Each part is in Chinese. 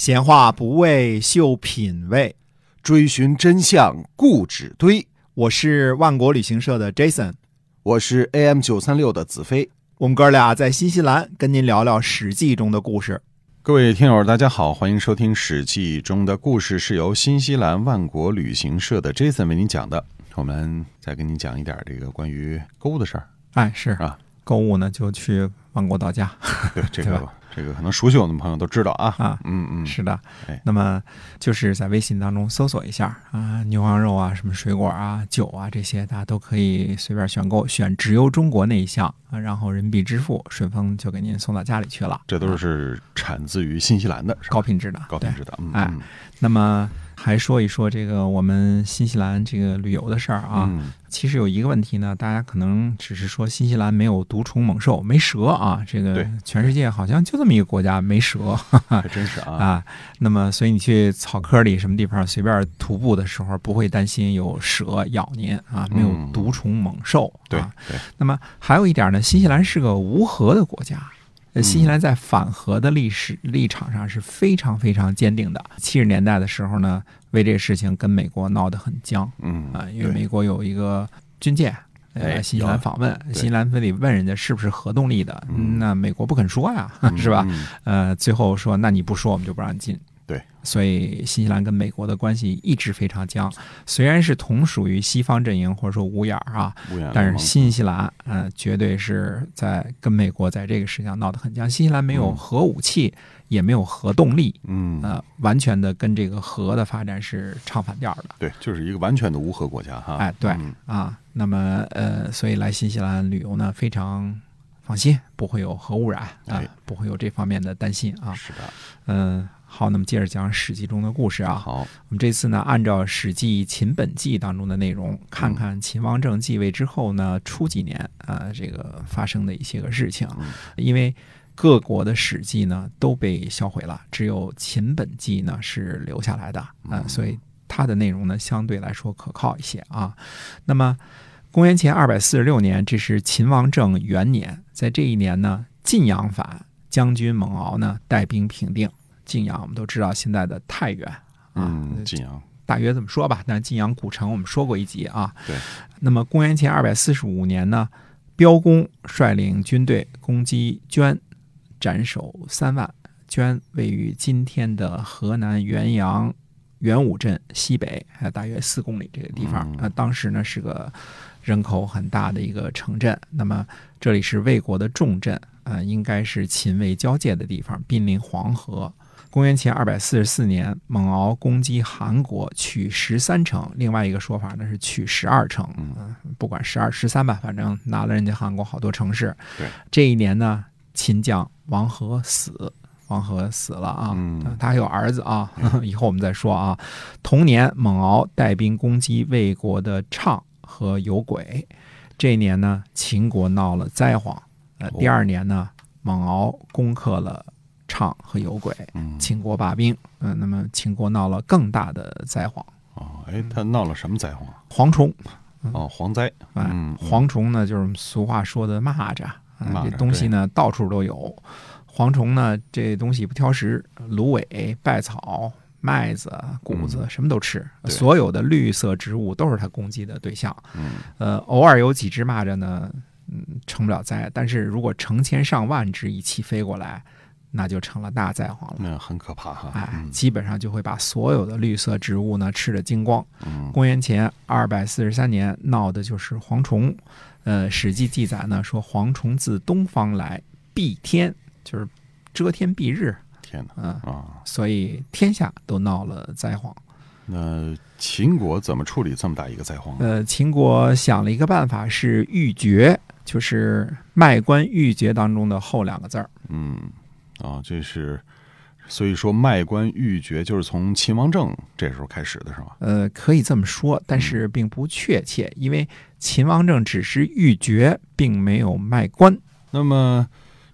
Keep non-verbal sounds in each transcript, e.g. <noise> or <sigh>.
闲话不为秀品味，追寻真相固执堆。我是万国旅行社的 Jason，我是 AM 九三六的子飞。我们哥俩在新西兰跟您聊聊《史记》中的故事。各位听友，大家好，欢迎收听《史记》中的故事，是由新西兰万国旅行社的 Jason 为您讲的。我们再跟您讲一点这个关于购物的事儿。哎，是啊，购物呢就去万国到家。对 <laughs> 这个这个可能熟悉我们的朋友都知道啊。啊嗯嗯，是的哎，那么就是在微信当中搜索一下啊，牛羊肉啊、什么水果啊、酒啊这些，大家都可以随便选购，选直邮中国那一项啊，然后人民币支付，顺丰就给您送到家里去了。这都啊是产自于新西兰的，高品质的，高品质的。嗯哎嗯那么还说一说这个我们新西兰这个旅游的事儿啊。嗯其实有一个问题呢，大家可能只是说新西兰没有毒虫猛兽，没蛇啊。这个全世界好像就这么一个国家没蛇 <laughs> 还真是啊。啊。那么，所以你去草坑里什么地方随便徒步的时候，不会担心有蛇咬您啊，没有嗯毒虫猛兽对啊。对，那么还有一点呢，新西兰是个无核的国家。新西兰在反核的历史立场上是非常非常坚定的。七十年代的时候呢，为这个事情跟美国闹得很僵嗯啊，因为美国有一个军舰。呃，哎新西兰访问，新西兰非得问人家是不是核动力的，嗯那美国不肯说呀，是吧？嗯呃，最后说，那你不说，我们就不让你进。对，所以新西兰跟美国的关系一直非常僵，虽然是同属于西方阵营或者说五眼儿啊，但是新西兰，呃，绝对是在跟美国在这个事情上闹得很僵。新西兰没有嗯核武器，也没有核动力，嗯呃，完全的跟这个核的发展是唱反调的。对，就是一个完全的无核国家哈。哎，对嗯啊，那么呃，所以来新西兰旅游呢，非常放心，不会有核污染啊哎，不会有这方面的担心啊。是的，嗯，好，那么接着讲《史记》中的故事啊。好，我们这次呢，按照《史记·秦本纪》当中的内容，看看秦王政继位之后呢，初几年啊、呃这个发生的一些个事情。嗯因为各国的史记呢都被销毁了，只有秦本纪呢是留下来的啊、所以它的内容呢相对来说可靠一些啊。那么，公元前二百四十六年，这是秦王政元年，在这一年呢，晋阳反，将军蒙敖呢带兵平定。晋阳我们都知道现在的太原啊，嗯，晋阳，大约这么说吧。但是晋阳古城我们说过一集啊。对。那么公元前二百四十五年呢，彪公率领军队攻击捐，斩首三万。捐位于今天的河南原阳元武镇西北，还有大约四公里这个地方。嗯呃，当时呢是个人口很大的一个城镇。那么这里是魏国的重镇，呃，应该是秦魏交界的地方，濒临黄河。公元前二百四十四年，蒙敖攻击韩国，取十三城。另外一个说法呢是取十二城，嗯嗯、不管十二十三吧，反正拿了人家韩国好多城市。对，这一年呢，秦将王和死，王和死了啊，嗯他还有儿子啊，<laughs> 以后我们再说啊。同年，蒙敖带兵攻击魏国的畅和有轨。这一年呢，秦国闹了灾荒。呃，哦第二年呢，蒙敖攻克了畅和有轨，嗯，秦国罢兵。嗯、那么秦国闹了更大的灾荒，哦，哎，他闹了什么灾荒啊？蝗虫。哦，蝗灾，哎，嗯，蝗虫呢，就是俗话说的蚂蚱，啊蚂这东西呢到处都有。蝗虫呢，这东西不挑食，芦苇、稗草、麦子、谷子什么都吃，对所有的绿色植物都是它攻击的对象。嗯呃，偶尔有几只蚂蚱呢，嗯，成不了灾，但是如果成千上万只一起飞过来，那就成了大灾荒了。那很可怕哈。哎，嗯基本上就会把所有的绿色植物呢吃得精光。嗯公元前二百四十三年闹的就是蝗虫。呃，《史记》记载呢说，蝗虫自东方来，蔽天，就是遮天蔽日，天哪嗯、啊！所以天下都闹了灾荒。那秦国怎么处理这么大一个灾荒？呃，秦国想了一个办法，是欲绝，就是卖官鬻爵当中的后两个字儿。嗯，啊，这是，所以说卖官鬻爵就是从秦王政这时候开始的是吧？呃，可以这么说，但是并不确切，因为秦王政只是鬻爵，并没有卖官。那么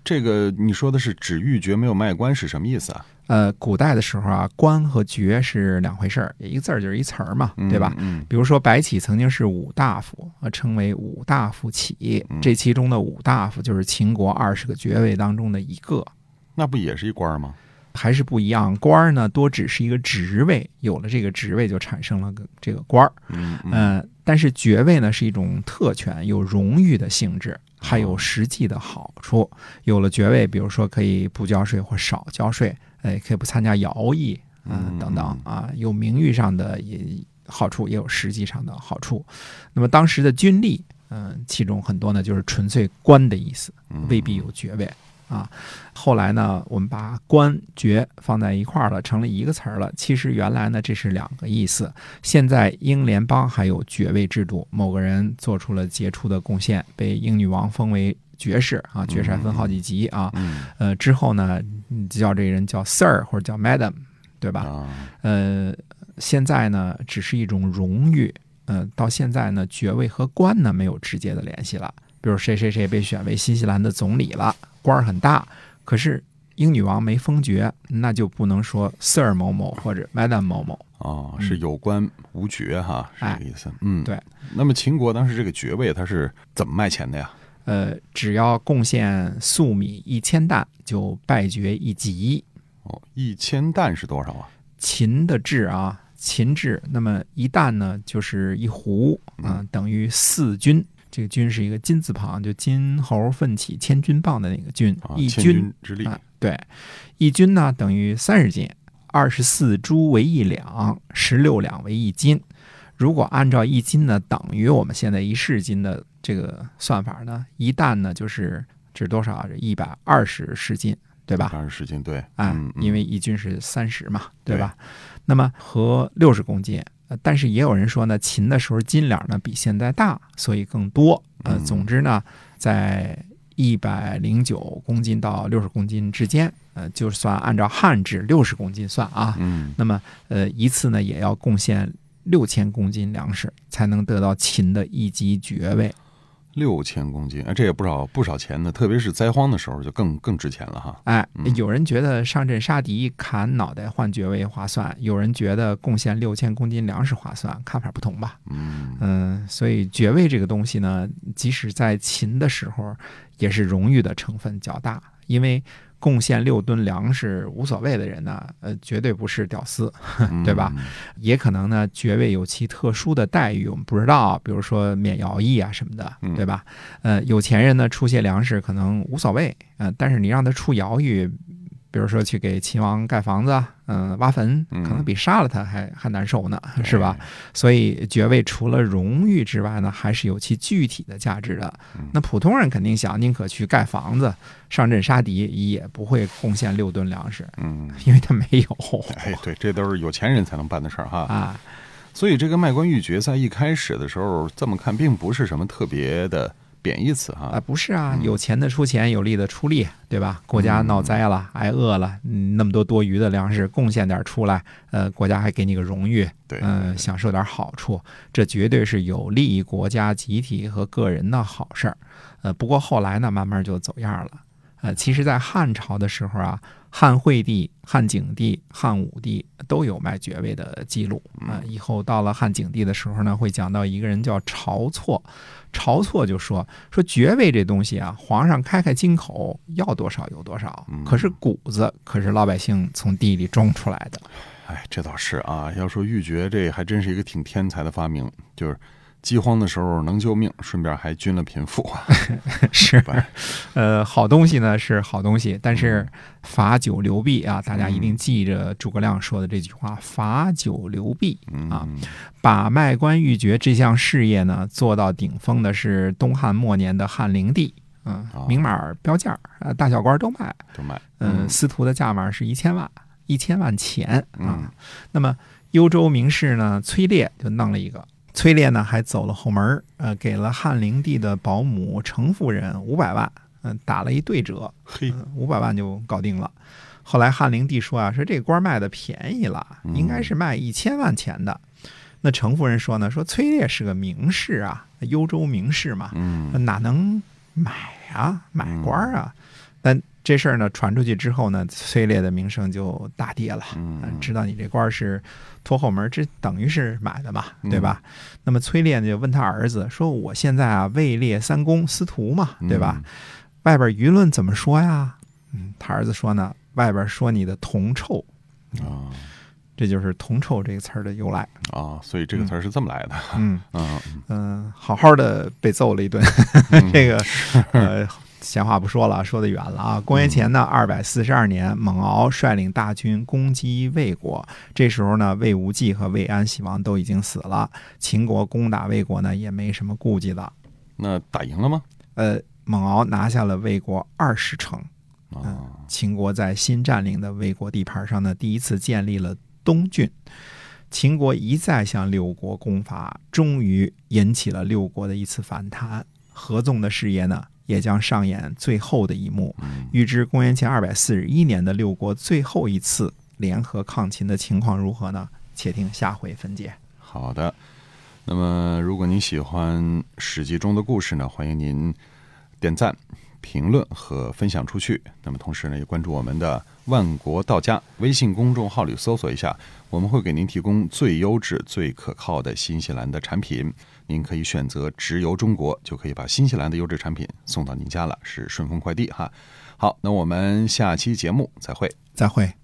这个你说的是只鬻爵没有卖官是什么意思啊？呃，古代的时候啊，官和爵是两回事儿，一个字儿就是一词儿嘛，对吧？嗯，比如说白起曾经是五大夫，啊，称为五大夫起嗯，这其中的五大夫就是秦国二十个爵位当中的一个。那不也是一官吗？还是不一样，官儿呢多只是一个职位，有了这个职位就产生了个这个官儿。嗯但是爵位呢是一种特权，有荣誉的性质，还有实际的好处。有了爵位，比如说可以不交税或少交税，哎，可以不参加徭役，嗯嗯等等啊，有名誉上的也好处，也有实际上的好处。那么当时的军吏，嗯，其中很多呢就是纯粹官的意思，嗯未必有爵位。啊，后来呢，我们把官爵放在一块儿了，成了一个词儿了。其实原来呢，这是两个意思。现在英联邦还有爵位制度，某个人做出了杰出的贡献，被英女王封为爵士啊，爵士还分好几级啊。嗯呃，之后呢，你叫这个人叫 Sir 或者叫 Madam，对吧？啊呃，现在呢，只是一种荣誉。呃，到现在呢，爵位和官呢没有直接的联系了。比如谁谁谁被选为新西兰的总理了，官儿很大，可是英女王没封爵，那就不能说 Sir 某某或者 Madam 某某。哦，是有官无爵哈，是这个意思。嗯，对。那么秦国当时这个爵位它是怎么卖钱的呀？呃，只要贡献粟米一千担，就拜爵一级。哦，一千担是多少啊？秦的制啊，秦制，那么一担呢就是一斛啊、等于四军。这个军是一个金字旁，就金猴奋起千钧棒的那个军，啊，一钧之力。啊，对，一军呢等于三十斤，二十四铢为一两，十六两为一斤。如果按照一斤呢等于我们现在一市斤的这个算法呢，一担呢就是这是多少啊？这一百二十市斤，对吧？二十市斤，对，啊嗯，嗯因为一军是三十嘛，对吧？那么和六十公斤，呃但是也有人说呢，秦的时候金两呢比现在大，所以更多。呃，嗯总之呢，在一百零九公斤到六十公斤之间，呃，就算按照汉制六十公斤算啊，嗯那么呃一次呢也要贡献六千公斤粮食，才能得到秦的一级爵位。六千公斤，哎，这也不少不少钱呢，特别是灾荒的时候就更更值钱了哈。哎嗯，有人觉得上阵杀敌砍脑袋换爵位划算，有人觉得贡献六千公斤粮食划算，看法不同吧。嗯嗯，所以爵位这个东西呢，即使在秦的时候，也是荣誉的成分较大，因为贡献六吨粮食无所谓的人呢，呃，绝对不是屌丝，嗯对吧？也可能呢，爵位有其特殊的待遇，我们不知道，比如说免徭役啊什么的，嗯对吧？呃，有钱人呢出些粮食可能无所谓，呃，但是你让他出徭役，比如说去给秦王盖房子啊，嗯、挖坟，嗯可能比杀了他还还难受呢，是吧？？所以爵位除了荣誉之外呢，还是有其具体的价值的嗯。那普通人肯定想宁可去盖房子、上阵杀敌，也不会贡献六吨粮食，嗯，因为他没有 <laughs> 哎，对，这都是有钱人才能办的事儿哈。啊。所以这个卖官鬻爵在一开始的时候，这么看并不是什么特别的贬义词啊，哈。不是啊，嗯有钱的出钱，有力的出力，对吧？国家闹灾了，挨饿了，嗯，那么多多余的粮食贡献点出来，呃，国家还给你个荣誉，对，嗯、享受点好处，这绝对是有利于国家、集体和个人的好事儿。呃，不过后来呢，慢慢就走样了。呃，其实，在汉朝的时候啊，汉惠帝、汉景帝、汉武帝都有卖爵位的记录啊、以后到了汉景帝的时候呢，会讲到一个人叫晁错，晁错就说说爵位这东西啊，皇上开开金口，要多少有多少嗯，可是谷子可是老百姓从地里种出来的。哎，这倒是啊。要说玉珏，这还真是一个挺天才的发明，就是饥荒的时候能救命，顺便还均了贫富啊。<laughs> 是吧，呃，好东西呢是好东西，但是罚酒流弊啊，大家一定记着诸葛亮说的这句话：罚酒流弊。嗯啊把卖官鬻爵这项事业呢做到顶峰的是东汉末年的汉灵帝，嗯哦，明码标价，呃，大小官都卖，都卖。嗯，司徒的价码是一千万，一千万钱嗯啊。那么幽州名士呢，崔烈就弄了一个。崔烈呢还走了后门儿，呃，给了汉灵帝的保姆程夫人五百万，嗯、打了一对折，嘿，五百万就搞定了。后来汉灵帝说啊，说这个官卖的便宜了，嗯应该是卖一千万钱的。那程夫人说呢，说崔烈是个名士啊，幽州名士嘛，嗯哪能买啊，买官啊？但这事儿呢传出去之后呢，崔烈的名声就大跌了。嗯嗯，知道你这官儿是拖后门，这等于是买的嘛，嗯对吧？那么崔烈呢就问他儿子说：“我现在啊位列三公，司徒嘛，对吧？？外边舆论怎么说呀？”嗯，他儿子说呢：“外边说你的铜臭，啊这就是铜臭这个词儿的由来。啊，所以这个词儿是这么来的。嗯 <laughs> 嗯嗯、好好的被揍了一顿，<laughs> 这个呃。闲话不说了，说的远了啊！公元前呢二百四十二年，蒙敖率领大军攻击魏国。这时候呢，魏无忌和魏安喜王都已经死了。秦国攻打魏国呢，也没什么顾忌了。那打赢了吗？呃，蒙敖拿下了魏国二十城。啊秦国在新占领的魏国地盘上呢，第一次建立了东郡。秦国一再向六国攻伐，终于引起了六国的一次反弹。合纵的事业呢，也将上演最后的一幕。嗯预知公元前二百四十一年的六国最后一次联合抗秦的情况如何呢？且听下回分解。好的。那么，如果您喜欢《史记》中的故事呢，欢迎您点赞、评论和分享出去。那么，同时呢，也关注我们的“万国道家”微信公众号里搜索一下，我们会给您提供最优质、最可靠的新西兰的产品。您可以选择直邮中国，就可以把新西兰的优质产品送到您家了，是顺丰快递哈。好，那我们下期节目再会。再会。